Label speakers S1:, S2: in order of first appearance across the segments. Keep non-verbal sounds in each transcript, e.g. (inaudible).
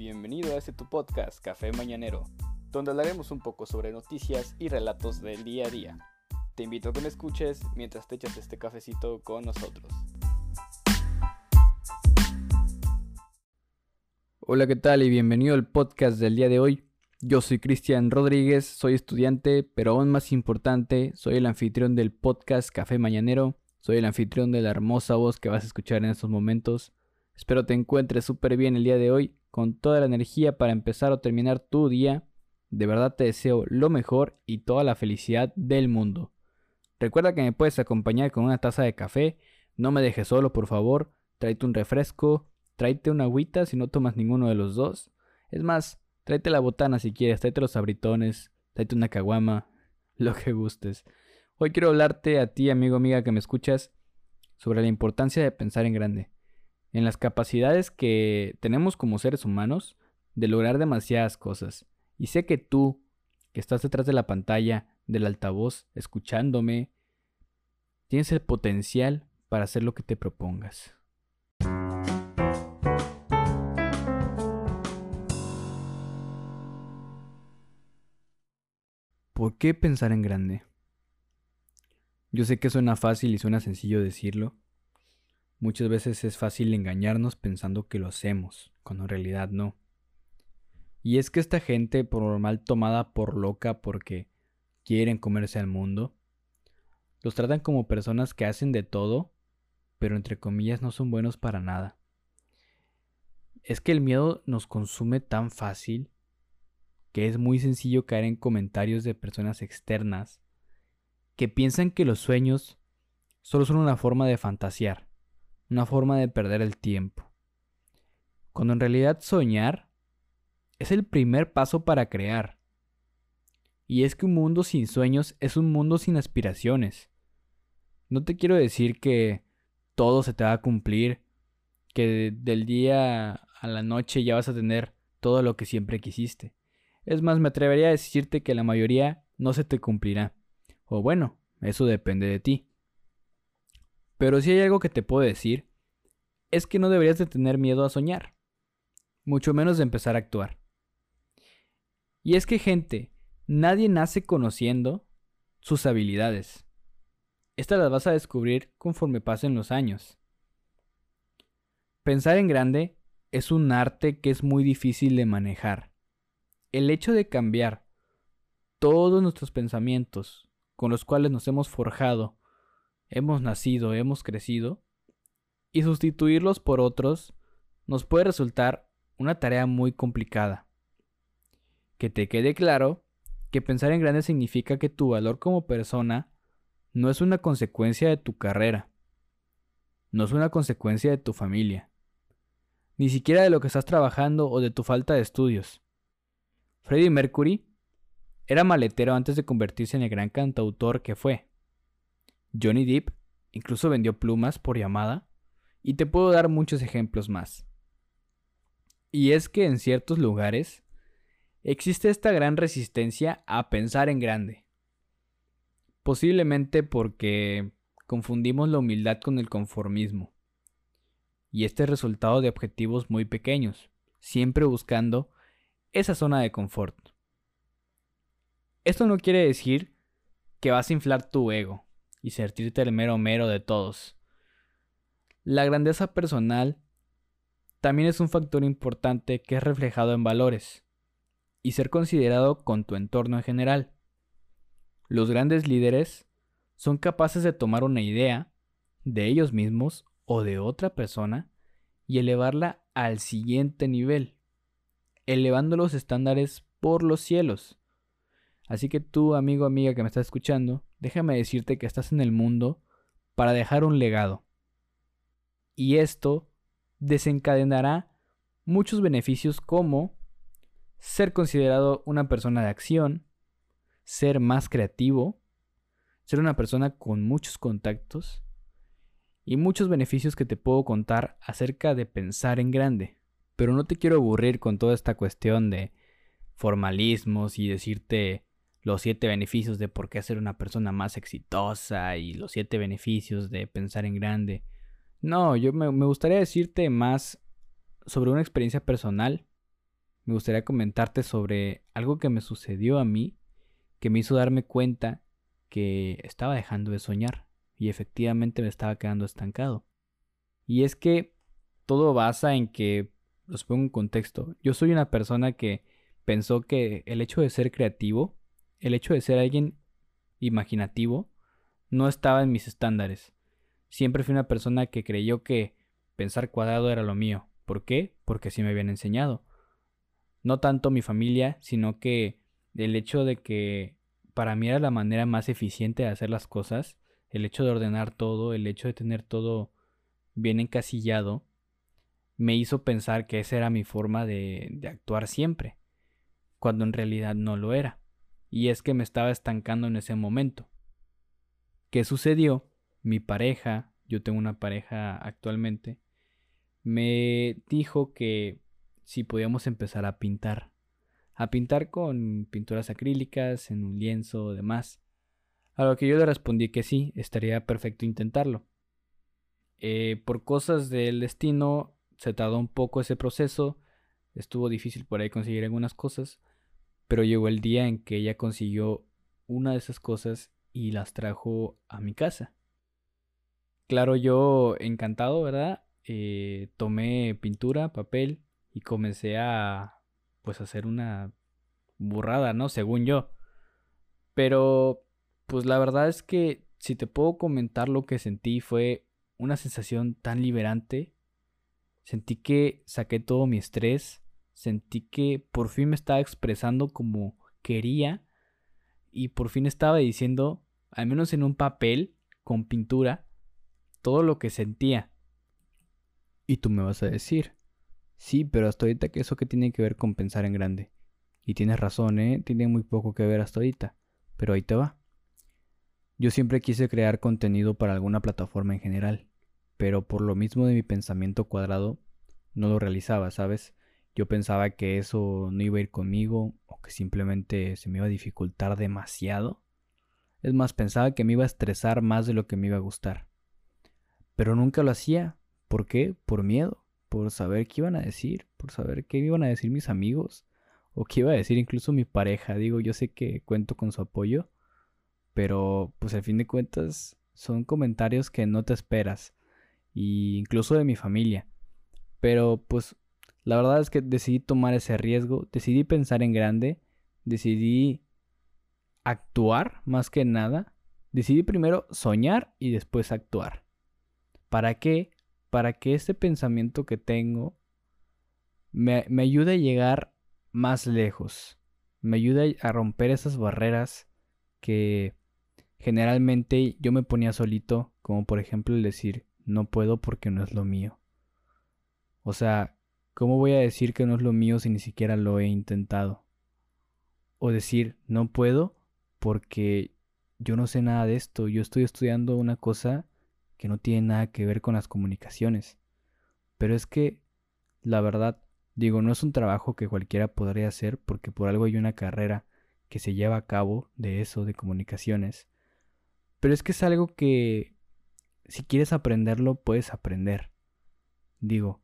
S1: Bienvenido a este tu podcast, Café Mañanero, donde hablaremos un poco sobre noticias y relatos del día a día. Te invito a que me escuches mientras te echas este cafecito con nosotros. Hola, ¿qué tal? Y bienvenido al podcast del día de hoy. Yo soy Cristian Rodríguez, soy estudiante, pero aún más importante, soy el anfitrión del podcast Café Mañanero, soy el anfitrión de la hermosa voz que vas a escuchar en estos momentos. Espero te encuentres súper bien el día de hoy, con toda la energía para empezar o terminar tu día. De verdad te deseo lo mejor y toda la felicidad del mundo. Recuerda que me puedes acompañar con una taza de café. No me dejes solo, por favor. Tráete un refresco, tráete una agüita si no tomas ninguno de los dos. Es más, tráete la botana si quieres, tráete los abritones, tráete una caguama, (laughs) lo que gustes. Hoy quiero hablarte a ti, amigo, amiga, que me escuchas, sobre la importancia de pensar en grande en las capacidades que tenemos como seres humanos de lograr demasiadas cosas. Y sé que tú, que estás detrás de la pantalla, del altavoz, escuchándome, tienes el potencial para hacer lo que te propongas. ¿Por qué pensar en grande? Yo sé que suena fácil y suena sencillo decirlo, Muchas veces es fácil engañarnos pensando que lo hacemos, cuando en realidad no. Y es que esta gente por normal tomada por loca porque quieren comerse al mundo, los tratan como personas que hacen de todo, pero entre comillas no son buenos para nada. Es que el miedo nos consume tan fácil que es muy sencillo caer en comentarios de personas externas que piensan que los sueños solo son una forma de fantasear una forma de perder el tiempo. Cuando en realidad soñar es el primer paso para crear. Y es que un mundo sin sueños es un mundo sin aspiraciones. No te quiero decir que todo se te va a cumplir, que del día a la noche ya vas a tener todo lo que siempre quisiste. Es más, me atrevería a decirte que la mayoría no se te cumplirá. O bueno, eso depende de ti. Pero si hay algo que te puedo decir, es que no deberías de tener miedo a soñar, mucho menos de empezar a actuar. Y es que gente, nadie nace conociendo sus habilidades. Estas las vas a descubrir conforme pasen los años. Pensar en grande es un arte que es muy difícil de manejar. El hecho de cambiar todos nuestros pensamientos con los cuales nos hemos forjado hemos nacido, hemos crecido, y sustituirlos por otros nos puede resultar una tarea muy complicada. Que te quede claro que pensar en grande significa que tu valor como persona no es una consecuencia de tu carrera, no es una consecuencia de tu familia, ni siquiera de lo que estás trabajando o de tu falta de estudios. Freddie Mercury era maletero antes de convertirse en el gran cantautor que fue. Johnny Depp incluso vendió plumas por llamada y te puedo dar muchos ejemplos más. Y es que en ciertos lugares existe esta gran resistencia a pensar en grande. Posiblemente porque confundimos la humildad con el conformismo. Y este es resultado de objetivos muy pequeños, siempre buscando esa zona de confort. Esto no quiere decir que vas a inflar tu ego, y sentirte el mero mero de todos. La grandeza personal también es un factor importante que es reflejado en valores y ser considerado con tu entorno en general. Los grandes líderes son capaces de tomar una idea de ellos mismos o de otra persona y elevarla al siguiente nivel, elevando los estándares por los cielos. Así que tú, amigo, amiga que me estás escuchando, déjame decirte que estás en el mundo para dejar un legado. Y esto desencadenará muchos beneficios como ser considerado una persona de acción, ser más creativo, ser una persona con muchos contactos y muchos beneficios que te puedo contar acerca de pensar en grande. Pero no te quiero aburrir con toda esta cuestión de formalismos y decirte los siete beneficios de por qué ser una persona más exitosa y los siete beneficios de pensar en grande. No, yo me, gustaría decirte más sobre una experiencia personal me gustaría comentarte sobre algo que me sucedió a mí, que me hizo darme cuenta que estaba dejando de soñar y efectivamente me estaba quedando estancado. Y es que todo basa en que, los pongo en contexto, yo soy una persona que pensó que el hecho de ser creativo, el hecho de ser alguien imaginativo, no estaba en mis estándares. Siempre fui una persona que creyó que pensar cuadrado era lo mío. ¿Por qué? Porque así me habían enseñado. No tanto mi familia, sino que el hecho de que para mí era la manera más eficiente de hacer las cosas, el hecho de ordenar todo, el hecho de tener todo bien encasillado, me hizo pensar que esa era mi forma de, de actuar siempre, cuando en realidad no lo era. Y es que me estaba estancando en ese momento. ¿Qué sucedió? Mi pareja, yo tengo una pareja actualmente, me dijo que si podíamos empezar a pintar. A pintar con pinturas acrílicas, en un lienzo demás. A lo que yo le respondí que sí, estaría perfecto intentarlo. Eh, por cosas del destino, se tardó un poco ese proceso. Estuvo difícil por ahí conseguir algunas cosas. Pero llegó el día en que ella consiguió una de esas cosas y las trajo a mi casa. Claro, yo encantado, ¿verdad? Eh, tomé pintura, papel y comencé a pues hacer una burrada, ¿no? Según yo. Pero pues la verdad es que si te puedo comentar lo que sentí fue una sensación tan liberante. Sentí que saqué todo mi estrés, sentí que por fin me estaba expresando como quería y por fin estaba diciendo, al menos en un papel con pintura, todo lo que sentía. Y tú me vas a decir, sí, pero hasta ahorita que eso que tiene que ver con pensar en grande. Y tienes razón, ¿eh? Tiene muy poco que ver hasta ahorita. Pero ahí te va. Yo siempre quise crear contenido para alguna plataforma en general. Pero por lo mismo de mi pensamiento cuadrado, no lo realizaba, ¿sabes? Yo pensaba que eso no iba a ir conmigo o que simplemente se me iba a dificultar demasiado. Es más, pensaba que me iba a estresar más de lo que me iba a gustar. Pero nunca lo hacía ¿Por qué? Por miedo, por saber qué iban a decir, por saber qué iban a decir mis amigos o qué iba a decir incluso mi pareja. Digo, yo sé que cuento con su apoyo, pero pues al fin de cuentas son comentarios que no te esperas, y incluso de mi familia. Pero pues la verdad es que decidí tomar ese riesgo, decidí pensar en grande, decidí actuar más que nada, decidí primero soñar y después actuar. ¿Para qué? para que este pensamiento que tengo me, ayude a llegar más lejos, me ayude a romper esas barreras que generalmente yo me ponía solito, como por ejemplo el decir, no puedo porque no es lo mío. O sea, ¿cómo voy a decir que no es lo mío si ni siquiera lo he intentado? O decir, no puedo porque yo no sé nada de esto, yo estoy estudiando una cosa que no tiene nada que ver con las comunicaciones. Pero es que, la verdad, digo, no es un trabajo que cualquiera podría hacer porque por algo hay una carrera que se lleva a cabo de eso, de comunicaciones. Pero es que es algo que, si quieres aprenderlo, puedes aprender. Digo,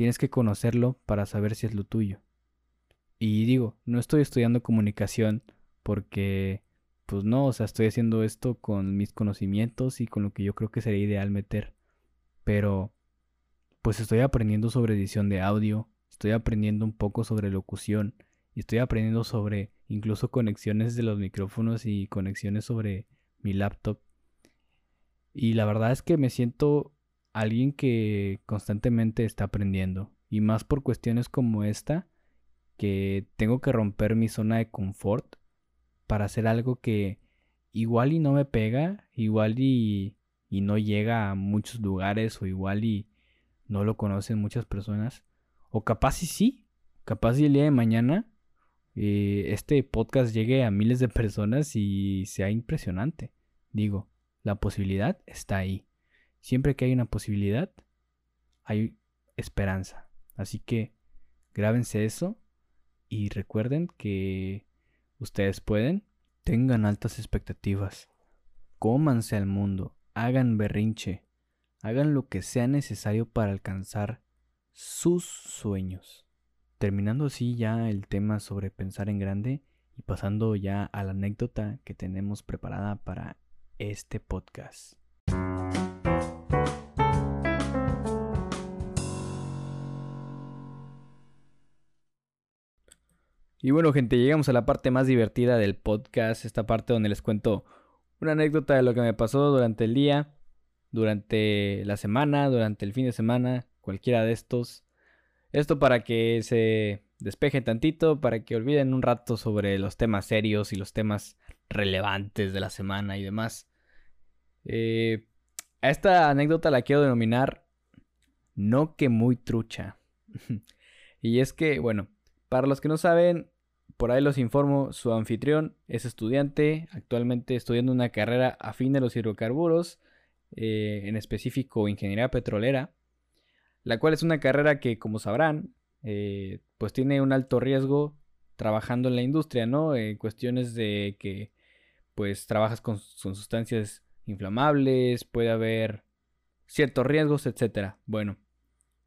S1: tienes que conocerlo para saber si es lo tuyo. Y digo, no estoy estudiando comunicación porque pues no, o sea, estoy haciendo esto con mis conocimientos y con lo que yo creo que sería ideal meter. Pero, pues estoy aprendiendo sobre edición de audio, estoy aprendiendo un poco sobre locución y estoy aprendiendo sobre incluso conexiones de los micrófonos y conexiones sobre mi laptop. Y la verdad es que me siento alguien que constantemente está aprendiendo. Y más por cuestiones como esta, que tengo que romper mi zona de confort para hacer algo que igual y no me pega, igual y, y no llega a muchos lugares o igual y no lo conocen muchas personas. O capaz y sí, capaz y el día de mañana eh, este podcast llegue a miles de personas y sea impresionante. Digo, la posibilidad está ahí. Siempre que hay una posibilidad, hay esperanza. Así que grábense eso y recuerden que Ustedes pueden, tengan altas expectativas, cómanse al mundo, hagan berrinche, hagan lo que sea necesario para alcanzar sus sueños. terminando así ya el tema sobre pensar en grande y pasando ya a la anécdota que tenemos preparada para este podcast. Y bueno gente, llegamos a la parte más divertida del podcast, esta parte donde les cuento una anécdota de lo que me pasó durante el día, durante la semana, durante el fin de semana, cualquiera de estos. Esto para que se despeje tantito, para que olviden un rato sobre los temas serios y los temas relevantes de la semana y demás. Eh, a esta anécdota la quiero denominar no que muy trucha. (laughs) y es que, bueno, para los que no saben, por ahí los informo, su anfitrión es estudiante, actualmente estudiando una carrera afín de los hidrocarburos, eh, en específico ingeniería petrolera la cual es una carrera que, como sabrán, eh, pues tiene un alto riesgo trabajando en la industria, ¿no? En cuestiones de que, pues, trabajas con, sustancias inflamables, puede haber ciertos riesgos, etc. Bueno,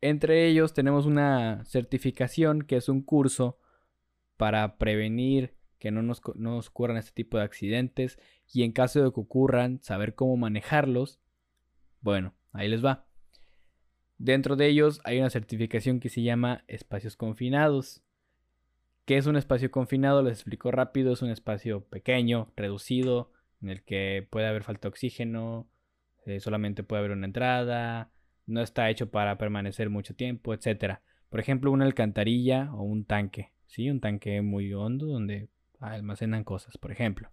S1: entre ellos tenemos una certificación que es un curso para prevenir que no nos, no ocurran este tipo de accidentes y en caso de que ocurran, saber cómo manejarlos. Bueno, ahí les va. Dentro de ellos hay una certificación que se llama espacios confinados. ¿Qué es un espacio confinado? Les explico rápido. Es un espacio pequeño, reducido, en el que puede haber falta de oxígeno, eh, solamente puede haber una entrada, no está hecho para permanecer mucho tiempo, etc. Por ejemplo, una alcantarilla o un tanque, ¿sí? Un tanque muy hondo donde almacenan cosas, por ejemplo.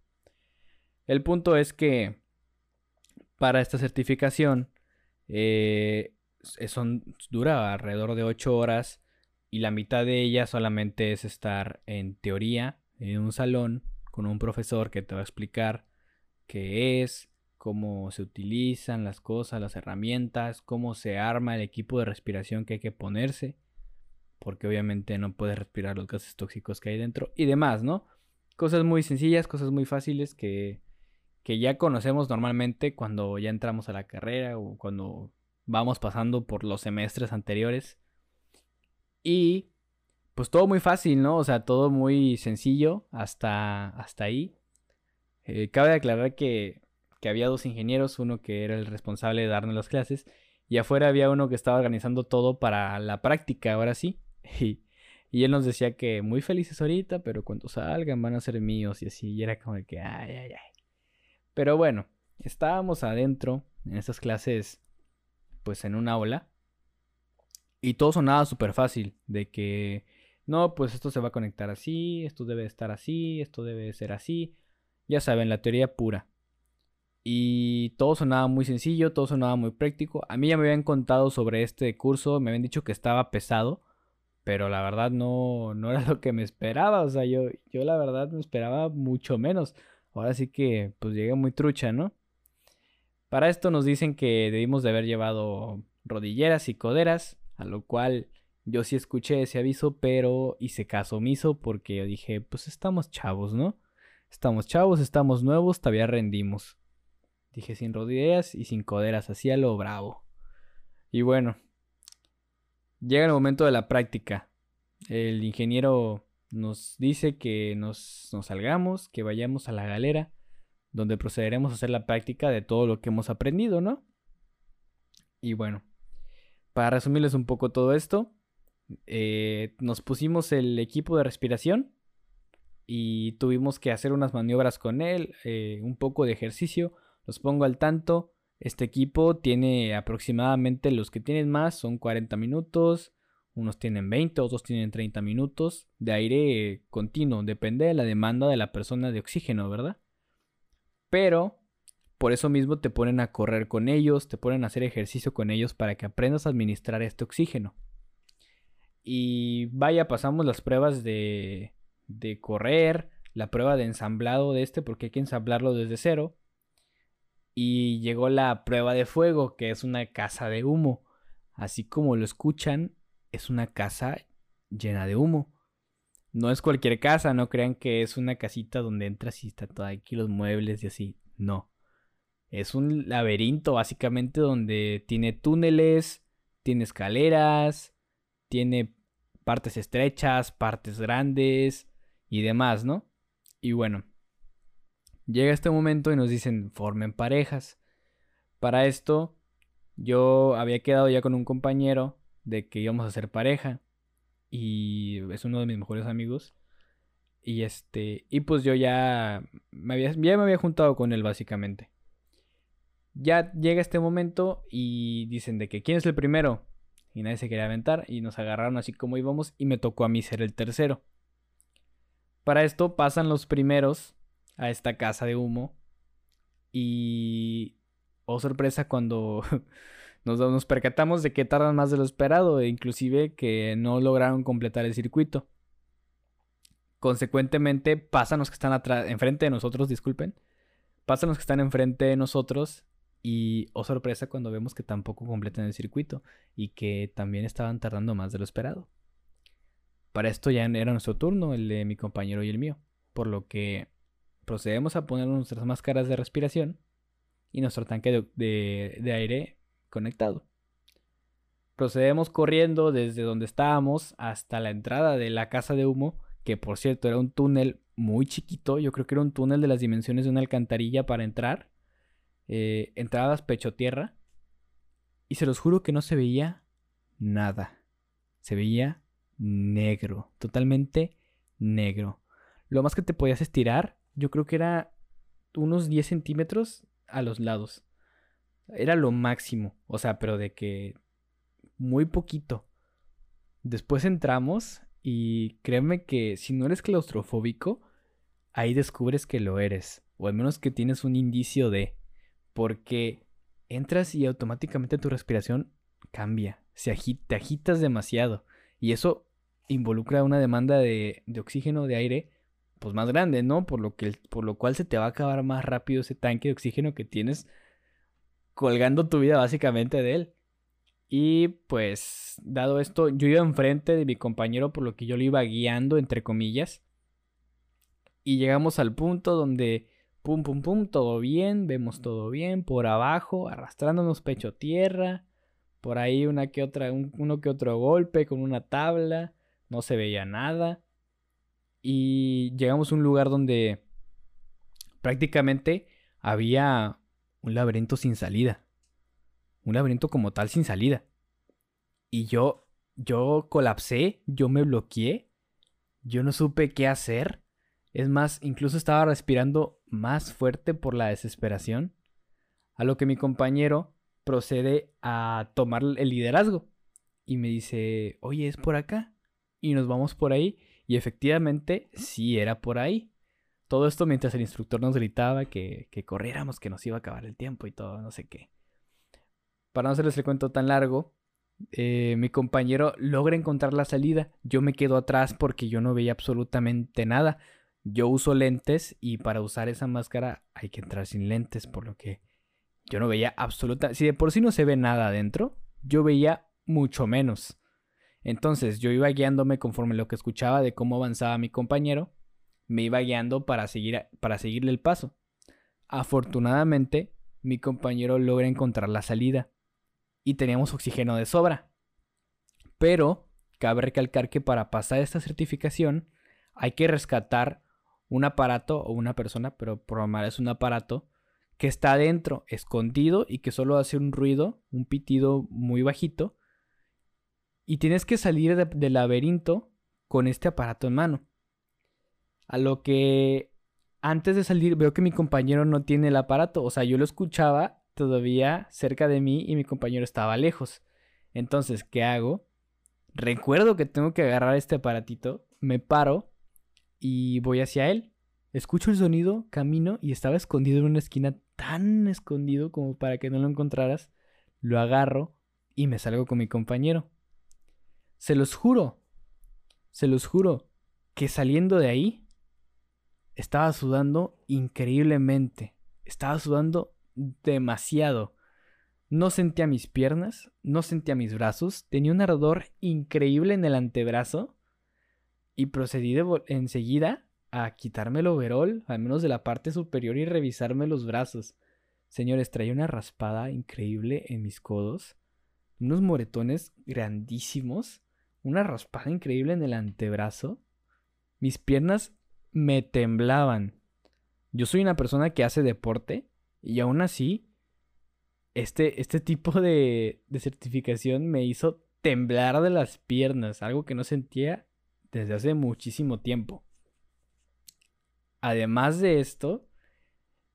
S1: El punto es que para esta certificación eh, son, dura alrededor de 8 horas y la mitad de ella solamente es estar en teoría en un salón con un profesor que te va a explicar qué es, cómo se utilizan las cosas, las herramientas, cómo se arma el equipo de respiración que hay que ponerse, porque obviamente no puedes respirar los gases tóxicos que hay dentro y demás, ¿no? Cosas muy sencillas, cosas muy fáciles que, que ya conocemos normalmente cuando ya entramos a la carrera o cuando vamos pasando por los semestres anteriores. Y pues todo muy fácil, ¿no? O sea, todo muy sencillo hasta, hasta ahí. Eh, cabe aclarar que, que había dos ingenieros, uno que era el responsable de darnos las clases y afuera había uno que estaba organizando todo para la práctica, ahora sí. (laughs) Y, él nos decía que muy felices ahorita, pero cuando salgan van a ser míos y así. Y era como de que, ay, ay, ay. Pero bueno, estábamos adentro en esas clases pues en una aula. Y todo sonaba súper fácil, de que no, pues esto se va a conectar así, esto debe estar así, esto debe ser así. Ya saben, la teoría pura. Y todo sonaba muy sencillo, todo sonaba muy práctico. A mí ya me habían contado sobre este curso, me habían dicho que estaba pesado, pero la verdad no, no era (laughs) lo que me esperaba. O sea, yo, yo la verdad me esperaba mucho menos. Ahora sí que pues llegué muy trucha, ¿no? Para esto nos dicen que debimos de haber llevado rodilleras y coderas, a lo cual yo sí escuché ese aviso, pero hice caso omiso porque yo dije, pues estamos chavos, ¿no? Estamos chavos, estamos nuevos, todavía rendimos. Dije sin rodilleras y sin coderas, así a lo bravo. Y bueno, llega el momento de la práctica. El ingeniero nos dice que nos, nos salgamos, que vayamos a la galera donde procederemos a hacer la práctica de todo lo que hemos aprendido, ¿no? Y bueno, para resumirles un poco todo esto, eh, nos pusimos el equipo de respiración y tuvimos que hacer unas maniobras con él, eh, un poco de ejercicio, los pongo al tanto. Este equipo tiene aproximadamente los que tienen más son 40 minutos, unos tienen 20, otros tienen 30 minutos de aire continuo, depende de la demanda de la persona de oxígeno, ¿verdad? Pero por eso mismo te ponen a correr con ellos, te ponen a hacer ejercicio con ellos para que aprendas a administrar este oxígeno. Y vaya, pasamos las pruebas de, de correr, la prueba de ensamblado de este, porque hay que ensamblarlo desde cero. Y llegó la prueba de fuego, que es una casa de humo. Así como lo escuchan, es una casa llena de humo. No es cualquier casa, no crean que es una casita donde entras y está todo aquí los muebles y así. No. Es un laberinto básicamente donde tiene túneles, tiene escaleras, tiene partes estrechas, partes grandes y demás, ¿no? Y bueno, llega este momento y nos dicen, formen parejas. Para esto, yo había quedado ya con un compañero de que íbamos a ser pareja. Y es uno de mis mejores amigos. Y este, y pues yo ya me había, ya me había juntado con él básicamente. Ya llega este momento y dicen de que quién es el primero. Y nadie se quería aventar y nos agarraron así como íbamos y me tocó a mí ser el tercero. Para esto pasan los primeros a esta casa de humo y oh sorpresa cuando (laughs) nos, nos percatamos de que tardan más de lo esperado e inclusive que no lograron completar el circuito. Consecuentemente pasan los que están atrás, enfrente de nosotros, disculpen. Pasan los que están enfrente de nosotros y, oh sorpresa, cuando vemos que tampoco completan el circuito y que también estaban tardando más de lo esperado. Para esto ya era nuestro turno, el de mi compañero y el mío, por lo que procedemos a poner nuestras máscaras de respiración y nuestro tanque de, aire conectado. Procedemos corriendo desde donde estábamos hasta la entrada de la casa de humo, que por cierto era un túnel muy chiquito, yo creo que era un túnel de las dimensiones de una alcantarilla para entrar. Eh, entradas pecho tierra. Y se los juro que no se veía nada. Se veía negro, totalmente negro. Lo más que te podías estirar, yo creo que era unos 10 centímetros a los lados. Era lo máximo. O sea, pero de que muy poquito. Después entramos y créeme que si no eres claustrofóbico, ahí descubres que lo eres. O al menos que tienes un indicio de. Porque entras y automáticamente tu respiración cambia. Se agita, te agitas demasiado. Y eso involucra una demanda de, de oxígeno, de aire, pues más grande, ¿no? Por lo, que, por lo cual se te va a acabar más rápido ese tanque de oxígeno que tienes colgando tu vida básicamente de él. Y pues, dado esto, yo iba enfrente de mi compañero, por lo que yo lo iba guiando, entre comillas. Y llegamos al punto donde, pum, pum, pum, todo bien, vemos todo bien, por abajo, arrastrándonos pecho tierra, por ahí una que otra, uno que otro golpe con una tabla, no se veía nada. Y llegamos a un lugar donde prácticamente había un laberinto sin salida. Un laberinto como tal sin salida. Y yo, yo colapsé, yo me bloqueé, yo no supe qué hacer. Es más, incluso estaba respirando más fuerte por la desesperación. A lo que mi compañero procede a tomar el liderazgo. Y me dice, oye, es por acá. Y nos vamos por ahí. Y efectivamente, sí era por ahí. Todo esto mientras el instructor nos gritaba que, que corriéramos, que nos iba a acabar el tiempo y todo, no sé qué. Para no hacerles el cuento tan largo, eh, mi compañero logra encontrar la salida. Yo me quedo atrás porque yo no veía absolutamente nada. Yo uso lentes y para usar esa máscara hay que entrar sin lentes, por lo que yo no veía absolutamente... Si de por sí no se ve nada adentro, yo veía mucho menos. Entonces yo iba guiándome conforme lo que escuchaba de cómo avanzaba mi compañero, me iba guiando para, seguir, para seguirle el paso. Afortunadamente, mi compañero logra encontrar la salida y teníamos oxígeno de sobra. Pero cabe recalcar que para pasar esta certificación hay que rescatar un aparato o una persona, pero lo es un aparato que está adentro, escondido y que solo hace un ruido, un pitido muy bajito y tienes que salir del laberinto con este aparato en mano. A lo que antes de salir veo que mi compañero no tiene el aparato. O sea, yo lo escuchaba todavía cerca de mí y mi compañero estaba lejos. Entonces, ¿qué hago? Recuerdo que tengo que agarrar este aparatito, me paro y voy hacia él. Escucho el sonido, camino y estaba escondido en una esquina tan escondido como para que no lo encontraras. Lo agarro y me salgo con mi compañero. Se los juro, se los juro, que saliendo de ahí, estaba sudando increíblemente. Estaba sudando demasiado. No sentía mis piernas, no sentía mis brazos, tenía un ardor increíble en el antebrazo y procedí enseguida a quitarme el overol, al menos de la parte superior, y revisarme los brazos. Señores, traía una raspada increíble en mis codos, unos moretones grandísimos una raspada increíble en el antebrazo. Mis piernas me temblaban. Yo soy una persona que hace deporte y aún así, este, este tipo de, de certificación me hizo temblar de las piernas, algo que no sentía desde hace muchísimo tiempo. Además de esto,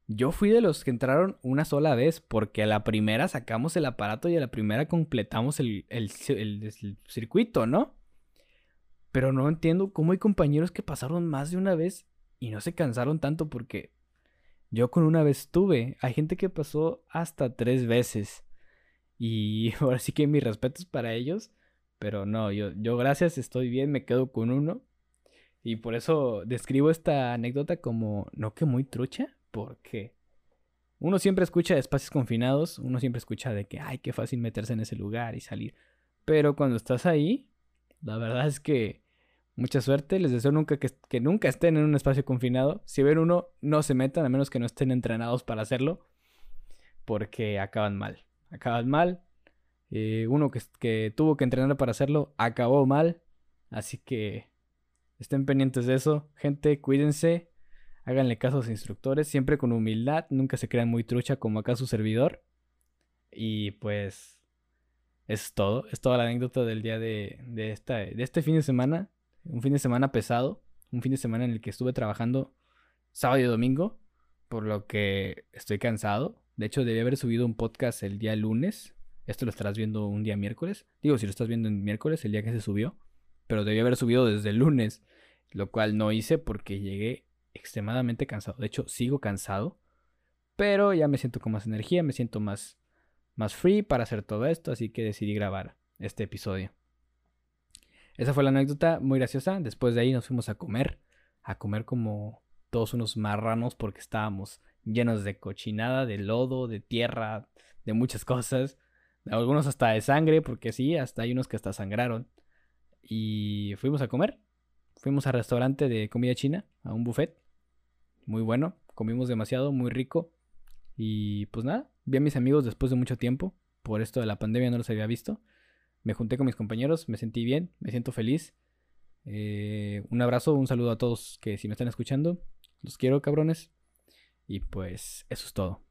S1: yo fui de los que entraron una sola vez, porque a la primera sacamos el aparato y a la primera completamos el, circuito, ¿no? Pero no entiendo cómo hay compañeros que pasaron más de una vez y no se cansaron tanto porque yo con una vez tuve. Hay gente que pasó hasta tres veces. Y (laughs) ahora sí que mis respetos para ellos. Pero no, yo, yo gracias, estoy bien, me quedo con uno. Y por eso describo esta anécdota como no que muy trucha, porque uno siempre escucha de espacios confinados, uno siempre escucha de que, ay, qué fácil meterse en ese lugar y salir. Pero cuando estás ahí, la verdad es que mucha suerte, les deseo nunca que, nunca estén en un espacio confinado. Si ven uno, no se metan, a menos que no estén entrenados para hacerlo, porque acaban mal. Acaban mal. Eh, uno que, que tuvo que entrenar para hacerlo acabó mal. Así que estén pendientes de eso. Gente, cuídense. Háganle caso a los instructores, siempre con humildad, nunca se crean muy trucha como acá su servidor. Y pues es todo, es toda la anécdota del día de, de, esta, de este fin de semana. Un fin de semana pesado, un fin de semana en el que estuve trabajando sábado y domingo, por lo que estoy cansado. De hecho, debí haber subido un podcast el día lunes. Esto lo estarás viendo un día miércoles. Digo, si lo estás viendo en miércoles, el día que se subió. Pero debí haber subido desde el lunes. Lo cual no hice porque llegué extremadamente cansado. De hecho, sigo cansado, pero ya me siento con más energía, me siento más, más free para hacer todo esto, así que decidí grabar este episodio. Esa fue la anécdota muy graciosa. Después de ahí nos fuimos a comer, a comer como todos unos marranos porque estábamos llenos de cochinada, de lodo, de tierra, de muchas cosas. Algunos hasta de sangre, porque sí, hasta hay unos que hasta sangraron. Y fuimos a comer. Fuimos al restaurante de comida china, a un buffet muy bueno, comimos demasiado, muy rico. Y pues nada, vi a mis amigos después de mucho tiempo, por esto de la pandemia no los había visto. Me junté con mis compañeros, me sentí bien, me siento feliz. Eh, un abrazo, un saludo a todos que si me están escuchando. Los quiero, cabrones. Y pues eso es todo.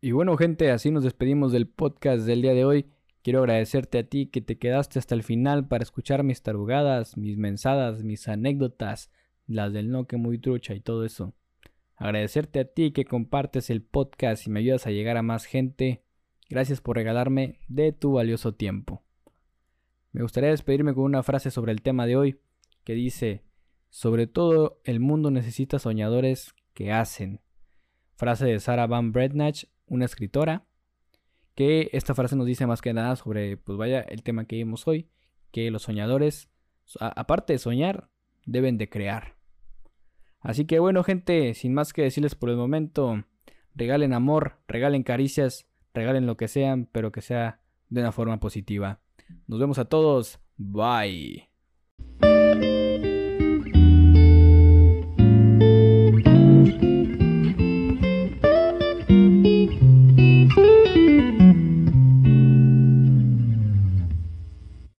S1: Y bueno, gente, así nos despedimos del podcast del día de hoy. Quiero agradecerte a ti que te quedaste hasta el final para escuchar mis tarugadas, mis mensadas, mis anécdotas, las del no que muy trucha y todo eso. Agradecerte a ti que compartes el podcast y me ayudas a llegar a más gente. Gracias por regalarme de tu valioso tiempo. Me gustaría despedirme con una frase sobre el tema de hoy que dice, sobre todo el mundo necesita soñadores que hacen. Frase de Sarah Van Brednach, una escritora, que esta frase nos dice más que nada sobre, pues vaya, el tema que vimos hoy, que los soñadores, aparte de soñar, deben de crear. Así que bueno gente, sin más que decirles por el momento, regalen amor, regalen caricias, regalen lo que sean, pero que sea de una forma positiva. Nos vemos a todos, bye.